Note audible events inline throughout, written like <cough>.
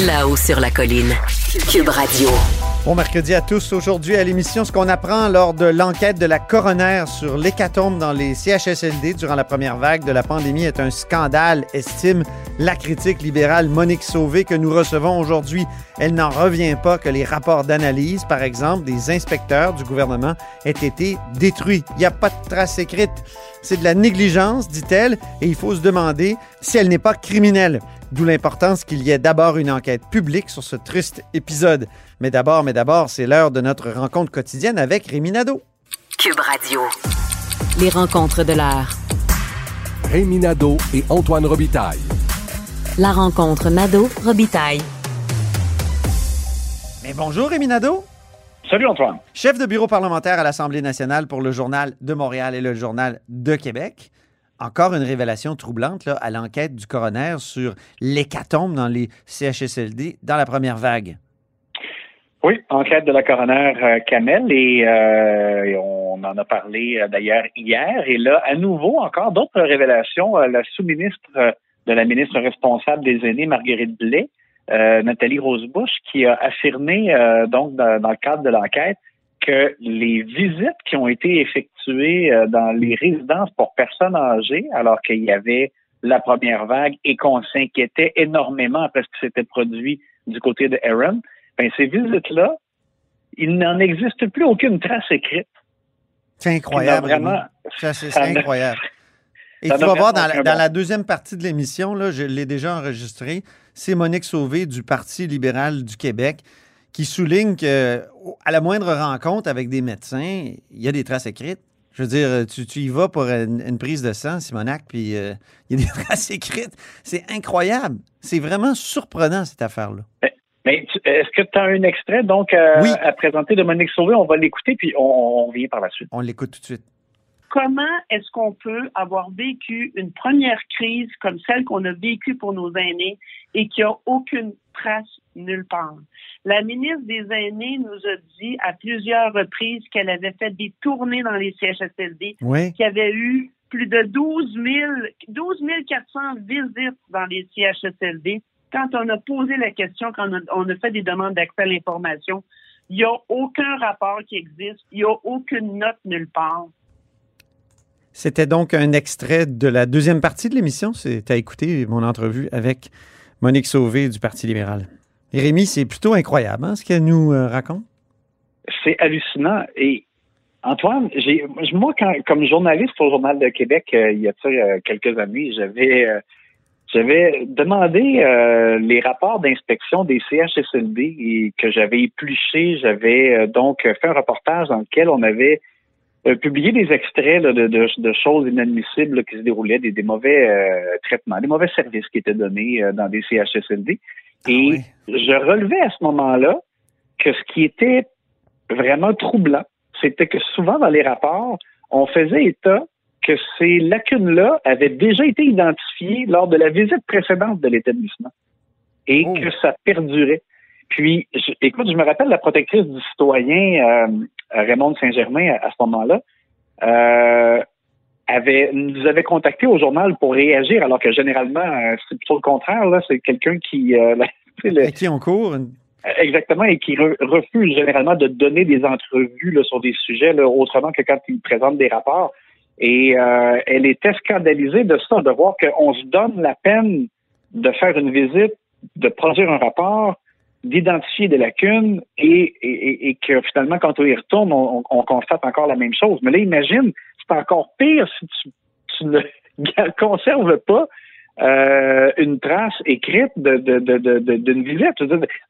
Là-haut sur la colline. Cube Radio. Bon mercredi à tous. Aujourd'hui à l'émission, ce qu'on apprend lors de l'enquête de la coroner sur l'hécatombe dans les CHSLD durant la première vague de la pandémie est un scandale, estime la critique libérale Monique Sauvé que nous recevons aujourd'hui. Elle n'en revient pas que les rapports d'analyse, par exemple, des inspecteurs du gouvernement aient été détruits. Il n'y a pas de trace écrite. C'est de la négligence, dit-elle, et il faut se demander si elle n'est pas criminelle. D'où l'importance qu'il y ait d'abord une enquête publique sur ce triste épisode. Mais d'abord, mais d'abord, c'est l'heure de notre rencontre quotidienne avec Rémi Nadeau. Cube Radio. Les rencontres de l'heure. Rémi Nadeau et Antoine Robitaille. La rencontre Nadeau-Robitaille. Mais bonjour Rémi Nadeau. Salut Antoine. Chef de bureau parlementaire à l'Assemblée nationale pour le Journal de Montréal et le Journal de Québec. Encore une révélation troublante là, à l'enquête du coroner sur l'hécatombe dans les CHSLD dans la première vague. Oui, enquête de la coroner euh, Kamel et, euh, et on en a parlé euh, d'ailleurs hier. Et là, à nouveau, encore d'autres révélations. La sous-ministre de la ministre responsable des aînés, Marguerite Blais, Nathalie Rosebush, qui a affirmé, donc, dans, dans, le cadre de l'enquête, que les visites qui ont été effectuées dans les résidences pour personnes âgées, alors qu'il y avait la première vague et qu'on s'inquiétait énormément après ce qui s'était produit du côté de Aaron, ben, ces visites-là, il n'en existe plus aucune trace écrite. C'est incroyable. Vraiment, c'est incroyable. <laughs> Et tu vas voir, dans la, dans la, deuxième partie de l'émission, là, je l'ai déjà enregistré, c'est Monique Sauvé du Parti libéral du Québec qui souligne que à la moindre rencontre avec des médecins, il y a des traces écrites. Je veux dire, tu, tu y vas pour une, une, prise de sang, Simonac, puis euh, il y a des <laughs> traces écrites. C'est incroyable. C'est vraiment surprenant, cette affaire-là. Mais est-ce que tu as un extrait? Donc à, oui. à présenter de Monique Sauvé? On va l'écouter, puis on, on vient par la suite. On l'écoute tout de suite comment est-ce qu'on peut avoir vécu une première crise comme celle qu'on a vécue pour nos aînés et qui a aucune trace nulle part? La ministre des Aînés nous a dit à plusieurs reprises qu'elle avait fait des tournées dans les CHSLD, oui. qu'il y avait eu plus de 12 000, 12 400 visites dans les CHSLD. Quand on a posé la question, quand on a, on a fait des demandes d'accès à l'information, il n'y a aucun rapport qui existe, il n'y a aucune note nulle part. C'était donc un extrait de la deuxième partie de l'émission. C'est à écouter mon entrevue avec Monique Sauvé du Parti libéral. Et Rémi, c'est plutôt incroyable hein, ce qu'elle nous euh, raconte. C'est hallucinant. Et Antoine, j'ai, moi, quand, comme journaliste au Journal de Québec, euh, il y a euh, quelques années, j'avais, j'avais demandé les rapports d'inspection des CHSLD et que j'avais épluché. J'avais donc fait un reportage dans lequel on avait euh, publier des extraits là, de, de, de, choses inadmissibles là, qui se déroulaient, des, des mauvais euh, traitements, des mauvais services qui étaient donnés euh, dans des CHSLD. Ah Et oui. je relevais à ce moment-là que ce qui était vraiment troublant, c'était que souvent dans les rapports, on faisait état que ces lacunes-là avaient déjà été identifiées lors de la visite précédente de l'établissement et Oh. que ça perdurait. Puis, je- écoute, je me rappelle la protectrice du citoyen, euh, Raymond Saint-Germain, à, à ce moment-là, euh, avait, nous avait contacté au journal pour réagir, alors que généralement, euh, c'est plutôt le contraire. Là, c'est quelqu'un qui, euh, <laughs> le- qui on court? une- exactement, et qui re- refuse généralement de donner des entrevues là, sur des sujets là, autrement que quand il présente des rapports. Et euh, elle était scandalisée de ça, de voir qu'on se donne la peine de faire une visite, de produire un rapport, d'identifier des lacunes et, et, et, que finalement, quand on y retourne, on, on, constate encore la même chose. Mais là, imagine, c'est encore pire si tu, tu ne <laughs> conserves pas euh, une trace écrite de, de, de, d'une visite.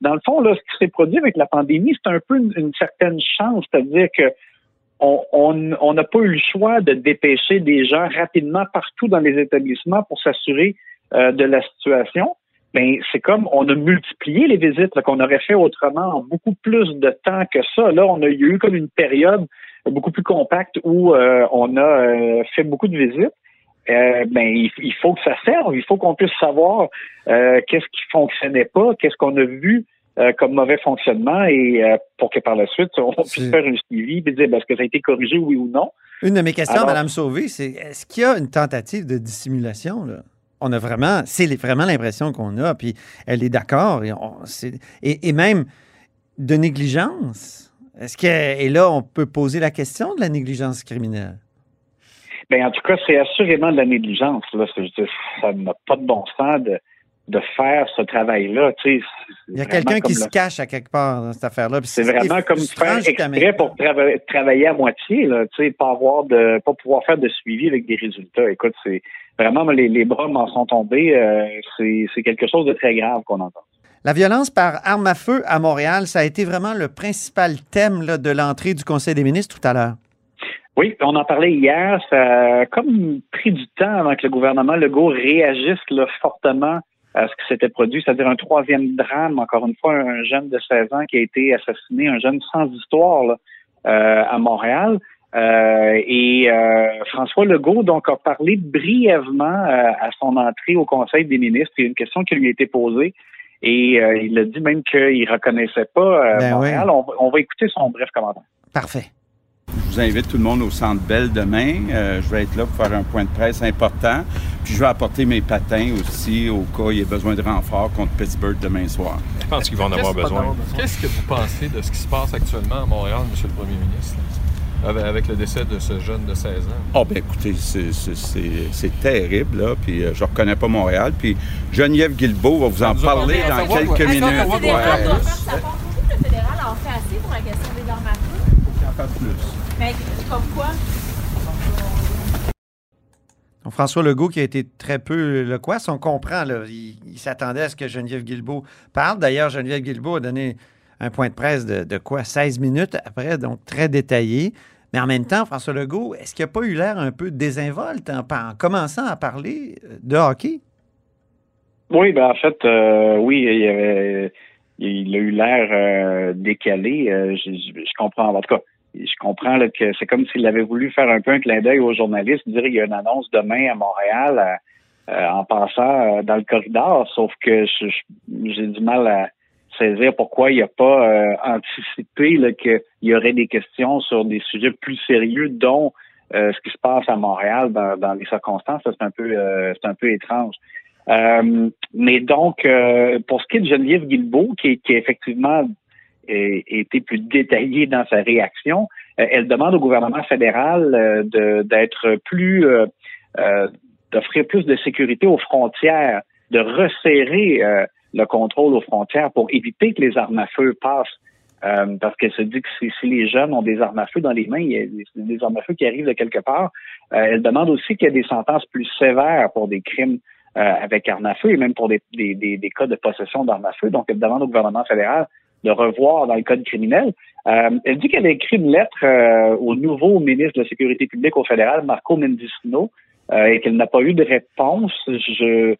Dans le fond, là, ce qui s'est produit avec la pandémie, c'est un peu une, une certaine chance, c'est-à-dire que on n'a on, pas eu le choix de dépêcher des gens rapidement partout dans les établissements pour s'assurer euh, de la situation. Ben, c'est comme on a multiplié les visites qu'on aurait fait autrement en beaucoup plus de temps que ça. Là, on a eu comme une période beaucoup plus compacte où euh, on a euh, fait beaucoup de visites. ben, il, il, faut que ça serve. Il faut qu'on puisse savoir qu'est-ce qui fonctionnait pas, qu'est-ce qu'on a vu euh, comme mauvais fonctionnement et euh, pour que par la suite, on puisse faire un suivi et dire ben, est-ce que ça a été corrigé, oui ou non? Une de mes questions, Mme Sauvé, c'est est-ce qu'il y a une tentative de dissimulation? Là? On a vraiment, c'est vraiment l'impression qu'on a, puis elle est d'accord, et, et, et, même de négligence. Est-ce que, et là, on peut poser la question de la négligence criminelle? Bien, en tout cas, c'est assurément de la négligence. Là. Ça n'a pas de bon sens de, de faire ce travail-là. Tu sais, Il y a quelqu'un qui se cache à quelque part dans cette affaire-là. C'est vraiment comme faire exprès pour travailler à moitié, là, tu sais, pas avoir de, pas pouvoir faire de suivi avec des résultats. Écoute, c'est vraiment les, les bras m'en sont tombés. Euh, c'est quelque chose de très grave qu'on entend. La violence par arme à feu à Montréal, ça a été vraiment le principal thème là, de l'entrée du Conseil des ministres tout à l'heure. Oui, on en parlait hier. Ça a comme pris du temps avant que le gouvernement Legault réagisse là, fortement à ce qui s'était produit, c'est-à-dire un troisième drame, encore une fois, un jeune de 16 ans qui a été assassiné, un jeune sans histoire là, euh, à Montréal. Euh, et euh, François Legault donc a parlé brièvement à son entrée au Conseil des ministres. Il y a une question qui lui a été posée et il a dit même qu'il reconnaissait pas ben Montréal. On, on va écouter son bref commentaire. Parfait. Je vous invite tout le monde au Centre Bell demain. Euh, je vais être là pour faire un point de presse important. Puis je vais apporter mes patins aussi au cas où il y ait besoin de renfort contre Pittsburgh demain soir. Je pense qu'ils vont en avoir besoin. Qu'est-ce que vous pensez de ce qui se passe actuellement à Montréal, M. le Premier ministre? Avec, le décès de ce jeune de 16 ans. Oh, bien, écoutez, c'est terrible, là. Puis euh, je reconnais pas Montréal. Puis Geneviève Guilbeault va vous en parler dans quelques minutes. Le fédéral en fait assez pour la question plus. Comme quoi? François Legault qui a été très peu loquace, on comprend, là, il, s'attendait à ce que Geneviève Guilbeault parle. D'ailleurs, Geneviève Guilbeault a donné un point de presse de, quoi? 16 minutes après, donc très détaillé. Mais en même temps, François Legault, est-ce qu'il n'a pas eu l'air un peu désinvolte en, commençant à parler de hockey? Oui, ben en fait, euh, oui, il, avait, il a eu l'air euh, décalé. Euh, je, je, comprends. En tout cas, je comprends là, que c'est comme s'il avait voulu faire un peu un clin d'œil aux journalistes, dire qu'il y a une annonce demain à Montréal euh, euh, en passant euh, dans le corridor, sauf que j'ai du mal à saisir pourquoi il n'a pas anticipé qu'il y aurait des questions sur des sujets plus sérieux, dont ce qui se passe à Montréal dans, les circonstances. C'est un peu c'est un peu étrange. mais donc, pour ce qui est de Geneviève Guilbeault, qui, qui effectivement été plus détaillée dans sa réaction. Euh, elle demande au gouvernement fédéral euh, d'être plus, euh, d'offrir plus de sécurité aux frontières, de resserrer le contrôle aux frontières pour éviter que les armes à feu passent. parce qu'elle se dit que si, les jeunes ont des armes à feu dans les mains, il y a des, armes à feu qui arrivent de quelque part. elle demande aussi qu'il y ait des sentences plus sévères pour des crimes avec armes à feu et même pour des cas de possession d'armes à feu. Donc, elle demande au gouvernement fédéral de revoir dans le code criminel. Euh, elle dit qu'elle a écrit une lettre euh, au nouveau ministre de la Sécurité publique au fédéral, Marco Mendicino, euh, et qu'elle n'a pas eu de réponse. Je,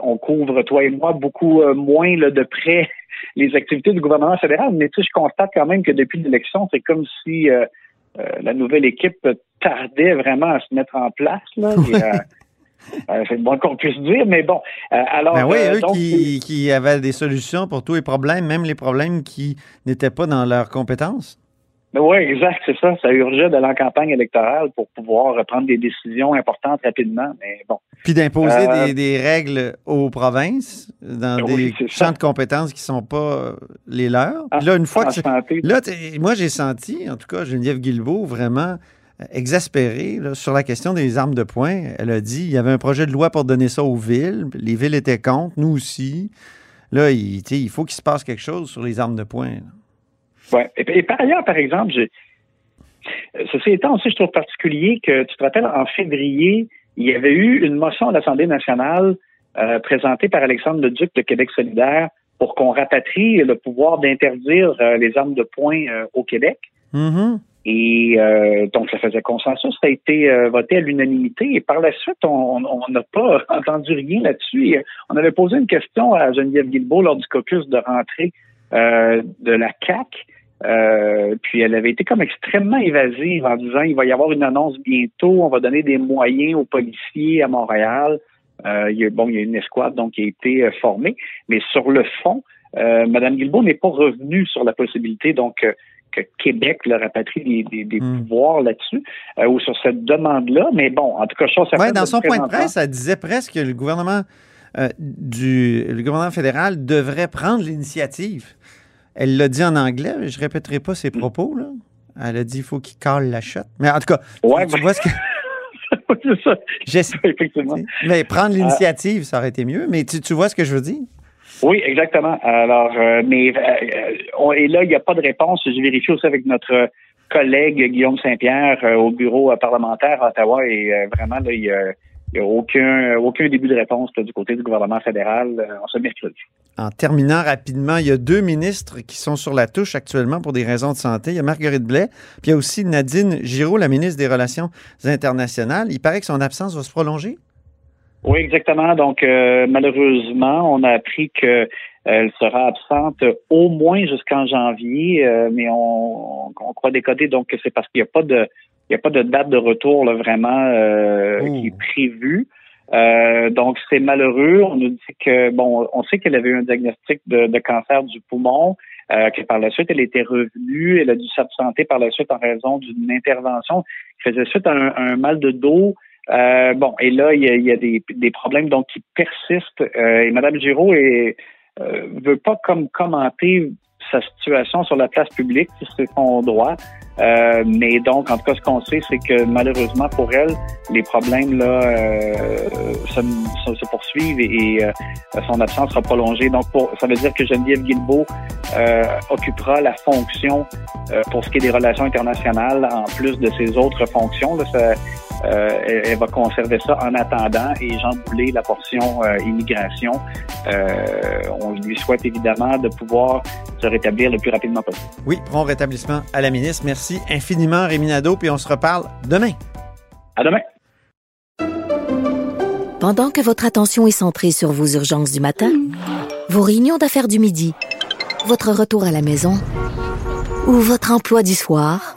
on couvre, toi et moi, beaucoup moins là, de près <laughs> les activités du gouvernement fédéral, mais tu sais, je constate quand même que depuis l'élection, c'est comme si la nouvelle équipe tardait vraiment à se mettre en place. Là, <laughs> Euh, c'est bon qu'on puisse dire, mais bon. Euh, alors, ben oui, euh, eux qui, qui, avaient des solutions pour tous les problèmes, même les problèmes qui n'étaient pas dans leurs compétences. Ben oui, exact, c'est ça. Ça urgeait de la campagne électorale pour pouvoir prendre des décisions importantes rapidement, mais bon. Puis d'imposer des, règles aux provinces dans des champs de compétences qui ne sont pas les leurs. Puis là, une fois que. Là, moi, j'ai senti, en tout cas, Geneviève Guilbeault, vraiment exaspérée là, sur la question des armes de poing. Elle a dit il y avait un projet de loi pour donner ça aux villes. Les villes étaient contre, nous aussi. Là, il, faut qu'il se passe quelque chose sur les armes de poing. Ouais. Et, et par ailleurs, par exemple, j'ai- euh, ceci étant aussi, je trouve particulier que tu te rappelles, en février, il y avait eu une motion à l'Assemblée nationale euh, présentée par Alexandre Leduc de Québec solidaire pour qu'on rapatrie le pouvoir d'interdire euh, les armes de poing euh, au Québec. Mhm. Et euh, donc, ça faisait consensus. Ça a été euh, voté à l'unanimité. Et par la suite, on n'a pas <laughs> entendu rien là-dessus. Euh, on avait posé une question à Geneviève Guilbeault lors du caucus de rentrée euh, de la CAC. Euh, puis elle avait été comme extrêmement évasive en disant il va y avoir une annonce bientôt, on va donner des moyens aux policiers à Montréal. Euh, il y a, bon, il y a une escouade donc qui a été formée, mais sur le fond, Mme Guilbeault n'est pas revenue sur la possibilité donc que Québec leur rapatrie des, des, des pouvoirs là-dessus euh, ou sur cette demande-là. Mais bon, en tout cas, chose Ouais, dans son point de presse, elle disait presque que le gouvernement, euh, du, le gouvernement fédéral devrait prendre l'initiative. Elle l'a dit en anglais, mais je répéterai pas ses propos. Là. Elle a dit qu'il faut qu'il cale la shot. Mais en tout cas, tu- Ouais, tu, vois ce que. <laughs> c'est ça. Effectivement. Mais prendre l'initiative, ça aurait été mieux. Mais tu, tu vois ce que je veux dire? Oui, exactement. Alors, euh, mais euh, euh, on- et là, il n'y a pas de réponse. J'ai vérifié aussi avec notre collègue Guillaume Saint-Pierre au bureau parlementaire à Ottawa et vraiment, là, il n'y a, aucun, aucun début de réponse du côté du gouvernement fédéral en ce mercredi. En terminant rapidement, il y a deux ministres qui sont sur la touche actuellement pour des raisons de santé. Il y a Marguerite Blais, puis il y a aussi Nadine Giraud, la ministre des Relations internationales. Il paraît que son absence va se prolonger. Oui, exactement. Donc, euh, malheureusement, on a appris que euh, elle sera absente au moins jusqu'en janvier, euh, mais on, on croit décoder donc que c'est parce qu'il n'y a pas de il n'y a pas de date de retour là, vraiment euh, qui est prévue. Euh, donc c'est malheureux. On nous dit que bon, on sait qu'elle avait eu un diagnostic de, de cancer du poumon, euh, que par la suite elle était revenue, elle a dû s'absenter par la suite en raison d'une intervention qui faisait suite à un, un mal de dos. Euh, bon, et là, il y a, il y a des, des problèmes donc qui persistent. Euh, et Mme Giraud est, euh, veut pas comme commenter sa situation sur la place publique, c'est son droit. Euh, mais donc, en tout cas, ce qu'on sait, c'est que malheureusement pour elle, les problèmes là euh, se, se- se poursuivent et, et, euh, son absence sera prolongée. Donc, pour, ça veut dire que Geneviève Guilbeault occupera la fonction pour ce qui est des relations internationales en plus de ses autres fonctions. Là, ça, euh, elle, elle va conserver ça en attendant et Jean Boulet, la portion euh, immigration, euh, on lui souhaite évidemment de pouvoir se rétablir le plus rapidement possible. Oui, prompt rétablissement à la ministre. Merci infiniment, Rémi Nadeau, puis on se reparle demain. À demain. Pendant que votre attention est centrée sur vos urgences du matin, vos réunions d'affaires du midi, votre retour à la maison ou votre emploi du soir,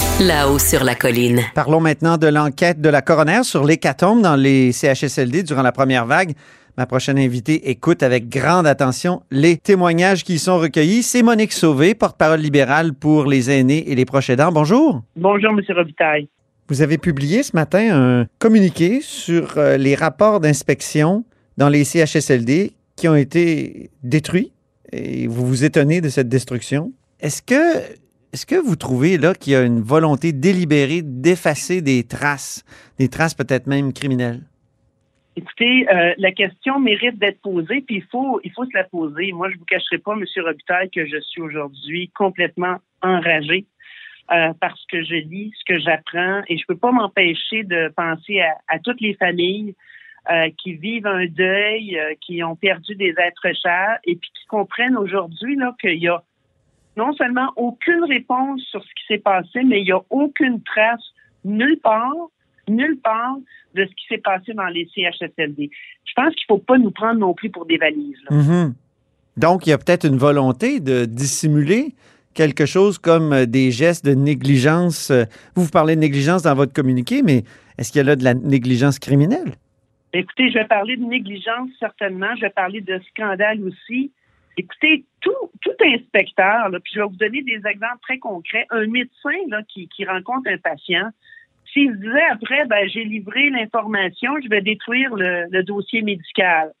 là-haut sur la colline. Parlons maintenant de l'enquête de la coroner sur l'hécatombe dans les CHSLD durant la première vague. Ma prochaine invitée écoute avec grande attention les témoignages qui y sont recueillis. C'est Monique Sauvé, porte-parole libérale pour les aînés et les proches aidants. Bonjour. Bonjour, M. Robitaille. Vous avez publié ce matin un communiqué sur euh, les rapports d'inspection dans les CHSLD qui ont été détruits et vous vous étonnez de cette destruction. Est-ce que est-ce que vous trouvez là qu'il y a une volonté délibérée d'effacer des traces, des traces peut-être même criminelles? Écoutez, euh, la question mérite d'être posée, puis il faut, il faut se la poser. Moi, je vous cacherai pas, M. Robitaille, que je suis aujourd'hui complètement enragé euh, parce que je lis ce que j'apprends et je peux pas m'empêcher de penser à, toutes les familles euh, qui vivent un deuil, euh, qui ont perdu des êtres chers et puis qui comprennent aujourd'hui qu'il y a non seulement aucune réponse sur ce qui s'est passé, mais il n'y a aucune trace nulle part, nulle part de ce qui s'est passé dans les CHSLD. Je pense qu'il ne faut pas nous prendre non plus pour des valises. là. Mhm. Donc, il y a peut-être une volonté de dissimuler quelque chose comme euh, des gestes de négligence. Euh, Vous, vous parlez de négligence dans votre communiqué, mais est-ce qu'il y a là de la négligence criminelle? Écoutez, je vais parler de négligence certainement, je vais parler de scandale aussi. Écoutez, tout, inspecteur, là, puis je vais vous donner des exemples très concrets. Un médecin là, qui, rencontre un patient, s'il disait après, ben, j'ai livré l'information, je vais détruire le, le dossier médical.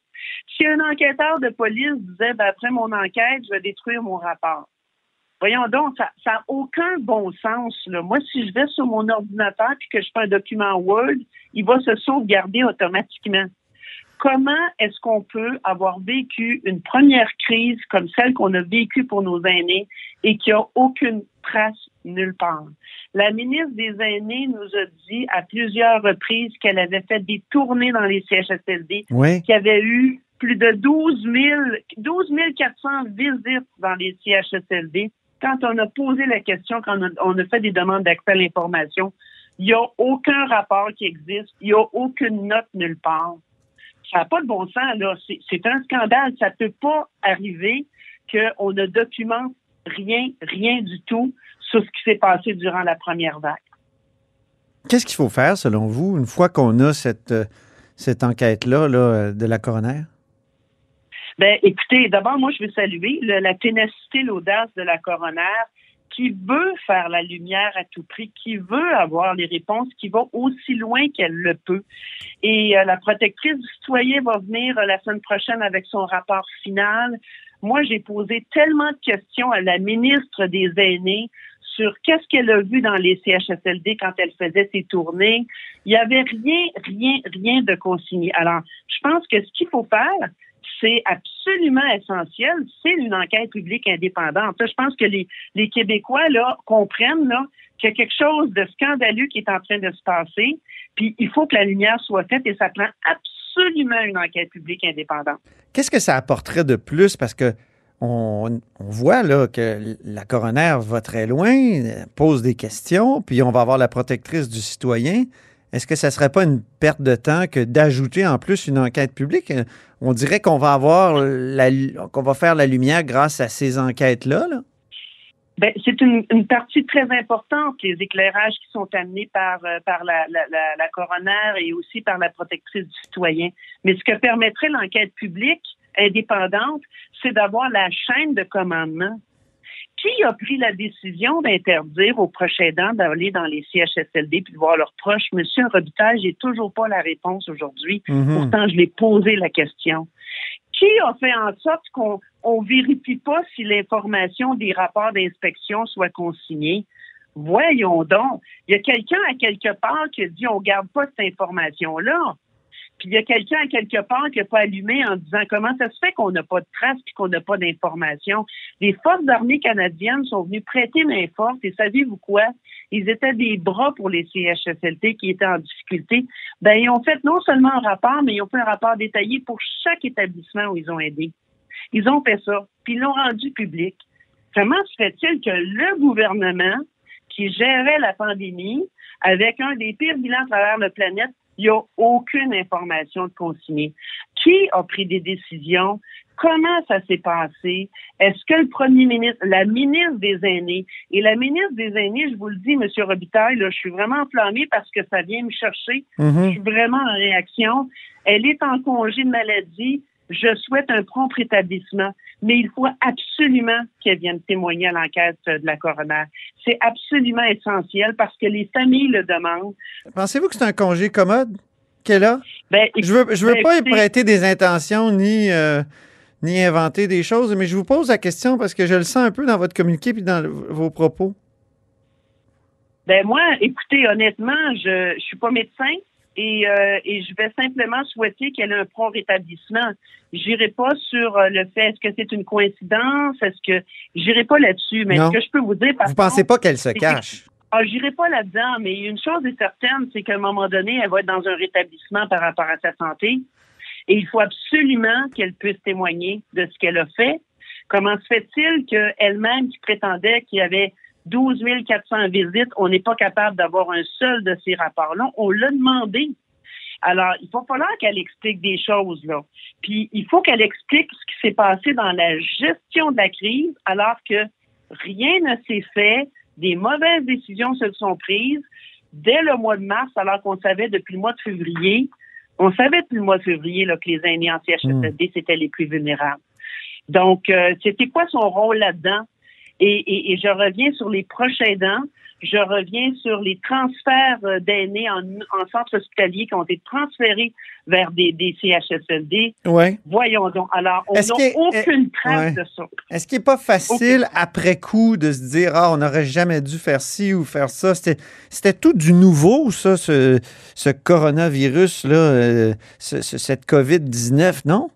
Si un enquêteur de police disait, ben, après mon enquête, je vais détruire mon rapport. Voyons donc, ça n'a aucun bon sens. Là. Moi, si je vais sur mon ordinateur et que je fais un document Word, il va se sauvegarder automatiquement. Comment est-ce qu'on peut avoir vécu une première crise comme celle qu'on a vécue pour nos aînés et qui a aucune trace nulle part? La ministre des Aînés nous a dit à plusieurs reprises qu'elle avait fait des tournées dans les CHSLD, Oui. qu'il y avait eu plus de 12 000, 12 400 visites dans les CHSLD. Quand on a posé la question, quand on a, on a fait des demandes d'accès à l'information, il n'y a aucun rapport qui existe, il n'y a aucune note nulle part. Ça n'a pas de bon sens, là. C'est- un scandale. Ça ne peut pas arriver qu'on ne documente rien, rien du tout sur ce qui s'est passé durant la première vague. Qu'est-ce qu'il faut faire, selon vous, une fois qu'on a cette, euh, cette enquête-là là, de la coroner? Ben, écoutez, d'abord, moi, je veux saluer le- la ténacité, l'audace de la coroner qui veut faire la lumière à tout prix, qui veut avoir les réponses, qui va aussi loin qu'elle le peut. Et euh, la protectrice du citoyen va venir euh, la semaine prochaine avec son rapport final. Moi, j'ai posé tellement de questions à la ministre des Aînés sur qu'est-ce qu'elle a vu dans les CHSLD quand elle faisait ses tournées. Il y avait rien, rien, rien de consigné. Alors, je pense que ce qu'il faut faire, c'est absolument essentiel, c'est une enquête publique indépendante. Je pense que les, Québécois comprennent qu'il y a quelque chose de scandaleux qui est en train de se passer, puis il faut que la lumière soit faite et ça prend absolument une enquête publique indépendante. Qu'est-ce que ça apporterait de plus? Parce que on, voit que la coroner va très loin, pose des questions, puis on va avoir la protectrice du citoyen. Est-ce que ça ne serait pas une perte de temps que d'ajouter en plus une enquête publique? Euh, On dirait qu'on va avoir qu'on va faire la lumière grâce à ces enquêtes-là. là. Ben, c'est une, une partie très importante, les éclairages qui sont amenés par, euh, par la, la, la, la coroner et aussi par la protectrice du citoyen. Mais ce que permettrait l'enquête publique indépendante, c'est d'avoir la chaîne de commandement. Qui a pris la décision d'interdire aux proches aidants d'aller dans les CHSLD puis de voir leurs proches? Monsieur Robitaille, j'ai toujours pas la réponse aujourd'hui. Mhm. Pourtant, je l'ai posé la question. Qui a fait en sorte qu'on on vérifie pas si l'information des rapports d'inspection soit consignée? Voyons donc. Il y a quelqu'un à quelque part qui a dit on garde pas cette information-là. Puis il y a quelqu'un quelque part qui n'a pas allumé en disant comment ça se fait qu'on n'a pas de traces puis qu'on n'a pas d'informations. Les forces armées canadiennes sont venues prêter main forte et savez-vous quoi? Ils étaient des bras pour les CHSLT qui étaient en difficulté. Ben, ils ont fait non seulement un rapport, mais ils ont fait un rapport détaillé pour chaque établissement où ils ont aidé. Ils ont fait ça, puis ils l'ont rendu public. Comment se fait-il que le gouvernement qui gérait la pandémie avec un des pires bilans à travers la planète, il n'y a aucune information de consignée. Qui a pris des décisions? Comment ça s'est passé? Est-ce que le premier ministre, la ministre des Aînés, et la ministre des Aînés, je vous le dis, M. Robitaille, là, je suis vraiment enflammée parce que ça vient me chercher. Mhm. Je suis vraiment en réaction. Elle est en congé de maladie. Je souhaite un prompt rétablissement, mais il faut absolument qu'elle vienne témoigner à l'enquête de la coroner. C'est absolument essentiel parce que les familles le demandent. Pensez-vous que c'est un congé commode qu'elle a? Ben, je veux, je veux ben, pas y prêter des intentions ni, euh, ni inventer des choses, mais je vous pose la question parce que je le sens un peu dans votre communiqué puis dans le- vos propos. Ben moi, écoutez, honnêtement, je je suis pas médecin et, euh, et je vais simplement souhaiter qu'elle ait un prompt rétablissement. J'irai pas sur euh, le fait est-ce que c'est une coïncidence, est-ce que j'irai pas là-dessus, mais Non. ce que je peux vous dire par Vous pensez contre, pas qu'elle se cache? Ah, j'irai pas là-dedans, mais une chose est certaine, c'est qu'à un moment donné, elle va être dans un rétablissement par rapport à sa santé. Et il faut absolument qu'elle puisse témoigner de ce qu'elle a fait. Comment se fait-il qu'elle-même, qui prétendait qu'il y avait 12 400 visites, on n'est pas capable d'avoir un seul de ces rapports-là? On l'a demandé. Alors, il va falloir qu'elle explique des choses, là. Puis, il faut qu'elle explique ce qui s'est passé dans la gestion de la crise, alors que rien ne s'est fait, des mauvaises décisions se sont prises dès le mois de mars, alors qu'on savait depuis le mois de février, on savait depuis le mois de février là, que les aînés en CHSLD, c'était les plus vulnérables. Donc, euh, c'était quoi son rôle là-dedans? Et, et- et je reviens sur les proches aidants. Je reviens sur les transferts euh, d'aînés en, en centres hospitaliers qui ont été transférés vers des, des CHSLD. Ouais. Voyons donc. Alors, on n'a que- aucune eh, trace ouais. de ça. Est-ce qu'il n'est pas facile après coup de se dire Ah, on n'aurait jamais dû faire ci ou faire ça? C'était, c'était tout du nouveau, ça, ce, ce coronavirus-là, euh, ce- ce- cette COVID-19, non?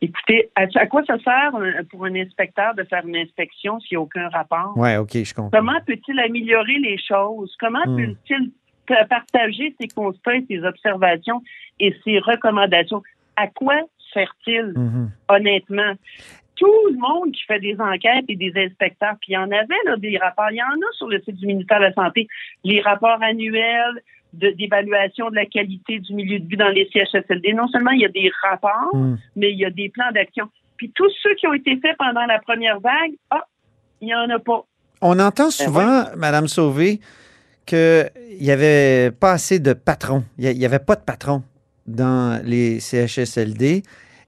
Écoutez, à, à quoi ça sert pour un inspecteur de faire une inspection s'il n'y a aucun rapport? Ouais, OK, je comprends. Comment peut-il améliorer les choses? Comment Hmm. peut-il pa- partager ses constats, ses observations et ses recommandations? À quoi sert-il, Mhm. honnêtement? Tout le monde qui fait des enquêtes et des inspecteurs, puis il y en avait là, des rapports, il y en a sur le site du ministère de la Santé, les rapports annuels d'évaluation de, la qualité du milieu de vie dans les CHSLD. Non seulement il y a des rapports, Hmm. mais il y a des plans d'action. Puis tous ceux qui ont été faits pendant la première vague, ah, il n'y en a pas. On entend Ben souvent, Madame Sauvé, qu'il n'y avait pas assez de patrons. Il n'y avait pas de patrons dans les CHSLD.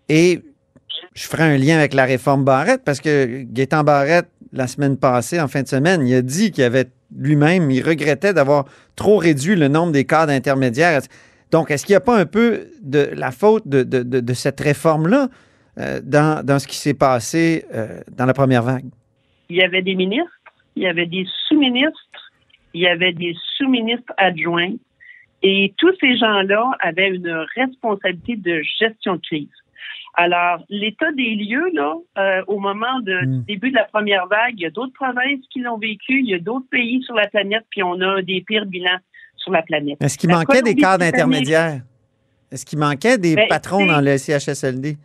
Et je ferai un lien avec la réforme Barrette parce que Gaétan Barrette, la semaine passée, en fin de semaine, il a dit qu'il avait lui-même, il regrettait d'avoir trop réduit le nombre des cadres intermédiaires. Donc, est-ce qu'il n'y a pas un peu de la faute de, cette réforme-là euh, dans, dans ce qui s'est passé euh, dans la première vague? Il y avait des ministres, il y avait des sous-ministres, il y avait des sous-ministres adjoints, et tous ces gens-là avaient une responsabilité de gestion de crise. Alors, l'état des lieux, là, euh, au moment de- Hmm. du début de la première vague, il y a d'autres provinces qui l'ont vécu, il y a d'autres pays sur la planète, puis on a un des pires bilans sur la planète. Est-ce qu'il manquait des cadres intermédiaires? Est-ce qu'il manquait des Ben, patrons dans le CHSLD?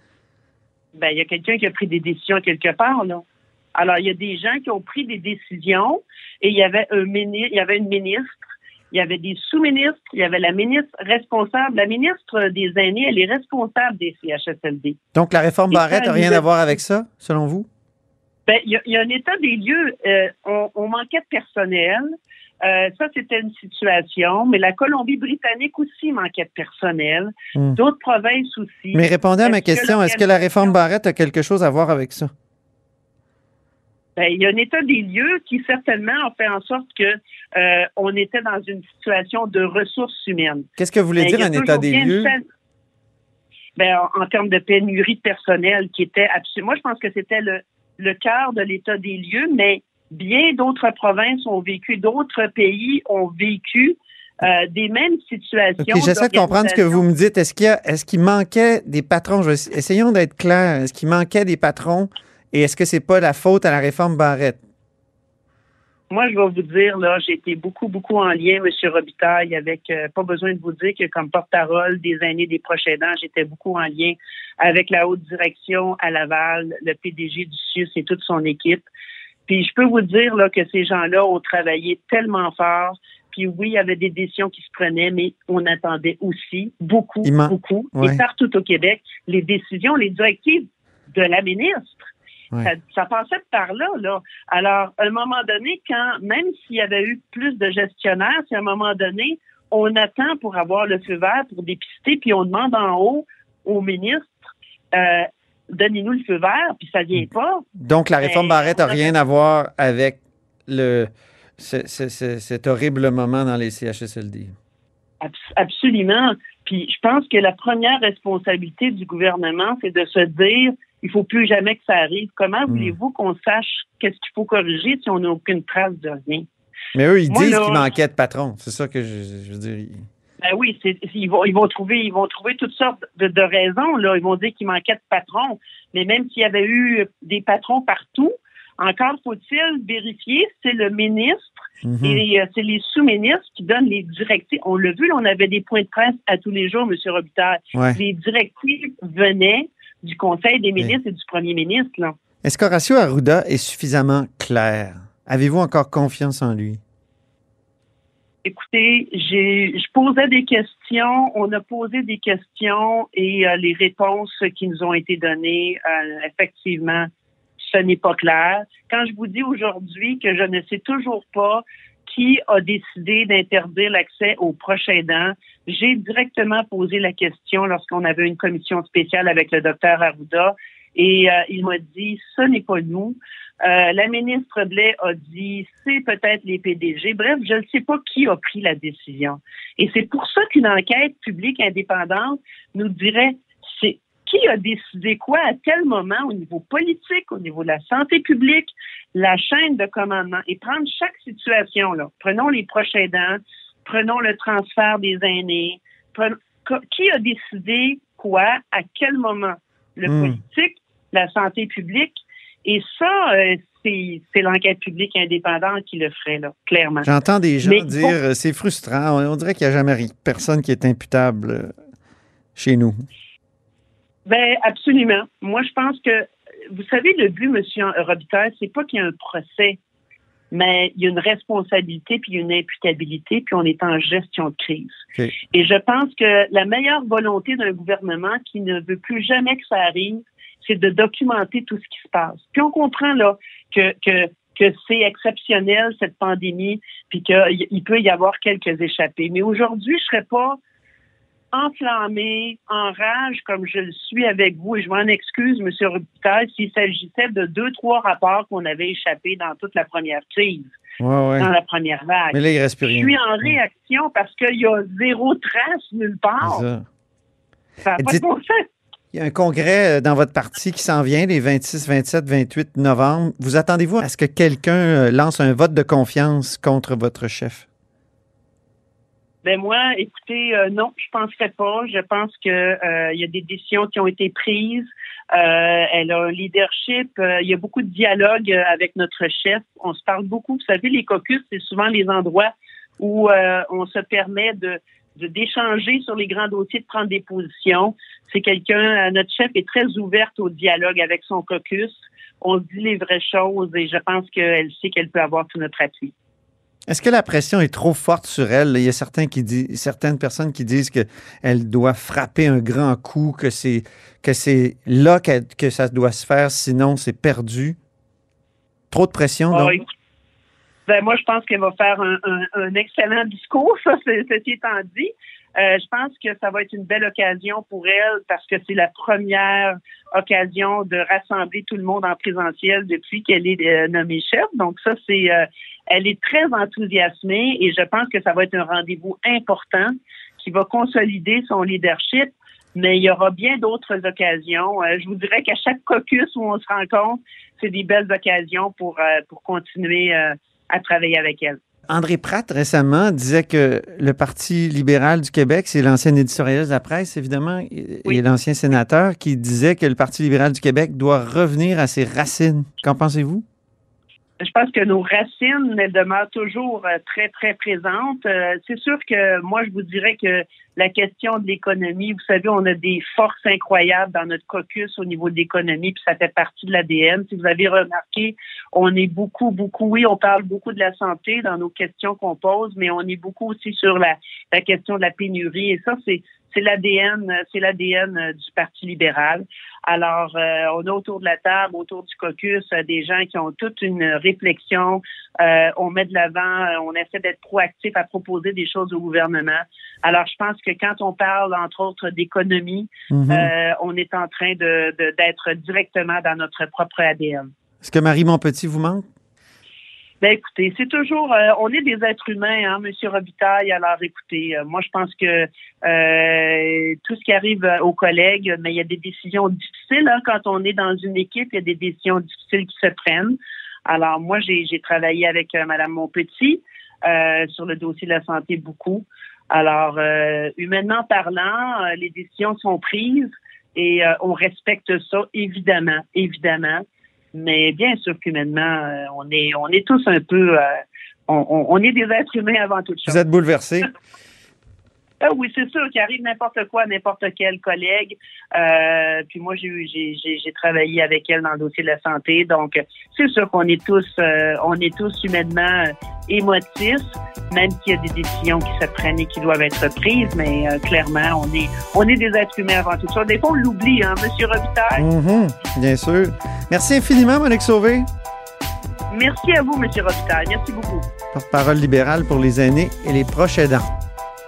ben, il y a quelqu'un qui a pris des décisions quelque part, là. Alors, il y a des gens qui ont pris des décisions et il y avait un mini- il y avait une ministre, il y avait des sous-ministres, il y avait la ministre responsable. La ministre des aînés, elle est responsable des CHSLD. Donc, la réforme Et Barrette n'a rien à voir avec ça, selon vous? Ben, il y, a- il y a un état des lieux. Euh, on, on manquait de personnel. Euh, ça, c'était une situation. Mais la Colombie-Britannique aussi manquait de personnel. Hmm. D'autres provinces aussi. Mais répondez à ma question. Est-ce que la réforme Barrette a quelque chose à voir avec ça? Ben, il y a un état des lieux qui certainement a fait en sorte que euh, on était dans une situation de ressources humaines. Qu'est-ce que vous voulez Ben, dire un état des bien lieux? Ben, en, en termes de pénurie de personnel qui était absolument. Moi, je pense que c'était le, le cœur de l'état des lieux, mais bien d'autres provinces ont vécu, d'autres pays ont vécu euh, des mêmes situations. OK, j'essaie de comprendre ce que vous me dites. Est-ce qu'il y a- est-ce qu'il manquait des patrons? Je essayons d'être clairs. Est-ce qu'il manquait des patrons et est-ce que c'est pas la faute à la réforme Barrette? Moi, je vais vous dire, là, j'ai été beaucoup, beaucoup en lien, M. Robitaille, avec, euh, pas besoin de vous dire que comme porte-parole des années des proches aidants, j'étais beaucoup en lien avec la haute direction à Laval, le PDG du CIUS et toute son équipe. Puis je peux vous dire là, que ces gens-là ont travaillé tellement fort. Puis oui, il y avait des décisions qui se prenaient, mais on attendait aussi beaucoup, beaucoup, Ouais. et partout au Québec, les décisions, les directives de la ministre. Ouais. Ça, ça passait par là, là. Alors, à un moment donné, quand, même s'il y avait eu plus de gestionnaires, c'est à un moment donné, on attend pour avoir le feu vert pour dépister, puis on demande en haut au ministre, euh, donnez-nous le feu vert, puis ça vient pas. Donc, la réforme Barrette n'a rien à voir avec le, ce- ce- ce- cet horrible moment dans les CHSLD. Abs- Absolument. Puis je pense que la première responsabilité du gouvernement, c'est de se dire il faut plus jamais que ça arrive. Comment voulez-vous qu'on sache qu'est-ce qu'il faut corriger si on n'a aucune trace de rien? Mais eux, ils Moi, disent là- qu'il manquait de patron. C'est ça que je, je veux dire. Ben oui, ils vont, ils vont trouver, ils vont trouver toutes sortes de, de raisons. Là, ils vont dire qu'il manquait de patrons. Mais même s'il y avait eu des patrons partout, encore faut-il vérifier. C'est le ministre Mhm. et euh, c'est les sous-ministres qui donnent les directives. On l'a vu, là, on avait des points de presse à tous les jours, M. Robitaille. Ouais. Les directives venaient du Conseil des ministres et du Premier ministre. Est-ce qu'Horacio Arruda est suffisamment clair? Avez-vous encore confiance en lui? Écoutez, je posais des questions, on a posé des questions et euh, les réponses qui nous ont été données, euh, effectivement, ce n'est pas clair. Quand je vous dis aujourd'hui que je ne sais toujours pas qui a décidé d'interdire l'accès aux proches aidants, j'ai directement posé la question lorsqu'on avait une commission spéciale avec le docteur Arruda et euh, il m'a dit ce n'est pas nous. Euh, la ministre Blais a dit c'est peut-être les PDG. Bref, je ne sais pas qui a pris la décision. Et c'est pour ça qu'une enquête publique indépendante nous dirait qui a décidé quoi à tel moment au niveau politique, au niveau de la santé publique, la chaîne de commandement et prendre chaque situation là. Prenons les proches aidants, prenons le transfert des aînés, prenons- qui a décidé quoi à quel moment? Le Hmm. politique, la santé publique et ça euh, c'est l'enquête publique indépendante qui le ferait là, clairement. J'entends des gens Mais dire bon, euh, c'est frustrant. On, on dirait qu'il n'y a jamais personne qui est imputable euh, chez nous. Ben absolument. Moi, je pense que vous savez, le but, Monsieur Robitaille, c'est pas qu'il y ait un procès, mais il y a une responsabilité puis une imputabilité, puis on est en gestion de crise. Et je pense que la meilleure volonté d'un gouvernement qui ne veut plus jamais que ça arrive, c'est de documenter tout ce qui se passe. Puis on comprend là que que que c'est exceptionnel cette pandémie, puis qu'il il peut y avoir quelques échappées. Mais aujourd'hui, je serais pas enflammé, en rage comme je le suis avec vous, et je m'en excuse, M. Robitaille, s'il s'agissait de deux, trois rapports qu'on avait échappés dans toute la première crise, Ouais, ouais. dans la première vague. Mais là, il reste plus Je suis en réaction parce qu'il y a zéro trace nulle part. Ça. Ça n'a pas de bon sens. Il y a un congrès euh, dans votre parti qui s'en vient les 26, 27, 28 novembre. Vous attendez-vous à ce que quelqu'un euh, lance un vote de confiance contre votre chef? Ben moi, écoutez, euh, non, je penserais pas. Je pense que euh, il y a des décisions qui ont été prises. Euh, elle a un leadership. Euh, il y a beaucoup de dialogue euh, avec notre chef. On se parle beaucoup. Vous savez, les caucus, c'est souvent les endroits où euh, on se permet de d'échanger sur les grands dossiers, de prendre des positions. C'est quelqu'un, notre chef est très ouverte au dialogue avec son caucus. On dit les vraies choses et je pense qu'elle sait qu'elle peut avoir tout notre appui. Est-ce que la pression est trop forte sur elle? Il y a certains qui disent, certaines personnes qui disent qu'elle doit frapper un grand coup, que c'est, que c'est là que ça doit se faire, sinon c'est perdu. Trop de pression, Ah, non? écoute, ben, moi, je pense qu'elle va faire un, un- un excellent discours, ça, c'est- ceci étant dit. Euh, je pense que ça va être une belle occasion pour elle parce que c'est la première occasion de rassembler tout le monde en présentiel depuis qu'elle est euh, nommée chef. Donc ça, c'est, euh, elle est très enthousiasmée et je pense que ça va être un rendez-vous important qui va consolider son leadership. Mais il y aura bien d'autres occasions. Euh, je vous dirais qu'à chaque caucus où on se rencontre, c'est des belles occasions pour, pour continuer à travailler avec elle. André Pratt, récemment, disait que le Parti libéral du Québec, c'est l'ancien éditorialiste de la presse, évidemment, et, et l'ancien sénateur, qui disait que le Parti libéral du Québec doit revenir à ses racines. Qu'en pensez-vous? Je pense que nos racines, elles demeurent toujours euh, très, très présentes. Euh, c'est sûr que moi, je vous dirais que la question de l'économie, vous savez, on a des forces incroyables dans notre caucus au niveau de l'économie, puis ça fait partie de l'ADN. Si vous avez remarqué, on est beaucoup, beaucoup, oui, on parle beaucoup de la santé dans nos questions qu'on pose, mais on est beaucoup aussi sur la, la question de la pénurie. Et ça, c'est c'est l'ADN, c'est l'ADN euh, du Parti libéral. Alors, euh, on a autour de la table, autour du caucus, euh, des gens qui ont toute une réflexion. Euh, on met de l'avant, on essaie d'être proactif à proposer des choses au gouvernement. Alors, je pense que quand on parle, entre autres, d'économie, Mhm. on est en train de de- d'être directement dans notre propre ADN. Est-ce que Marie Montpetit vous manque? Ben écoutez, c'est toujours, euh, on est des êtres humains, hein, Monsieur Robitaille. Alors écoutez, euh, moi je pense que euh, tout ce qui arrive aux collègues, mais il y a des décisions difficiles hein, quand on est dans une équipe. Il y a des décisions difficiles qui se prennent. Alors moi j'ai travaillé avec Madame Montpetit. euh, sur le dossier de la santé beaucoup. Alors, humainement parlant, les décisions sont prises et on respecte ça, évidemment, évidemment. Mais bien sûr qu'humainement, euh, on est on est tous un peu... euh, on, on- on est des êtres humains avant toute chose. Vous êtes bouleversé. <laughs> Ah oui, c'est sûr qu'il arrive n'importe quoi à n'importe quel collègue. Euh, puis moi, j'ai, travaillé avec elle dans le dossier de la santé. Donc, c'est sûr qu'on est tous, euh, on est tous humainement émotifs, même s'il y a des décisions qui se prennent et qui doivent être prises. Mais euh, clairement, on est, on est des êtres humains avant tout ça. Des fois, on l'oublie, hein, Monsieur Robitaille. Mhm, bien sûr. Merci infiniment, Monique Sauvé, Merci à vous, Monsieur Robitaille. Merci beaucoup. porte-parole libérale pour les aînés et les proches aidants.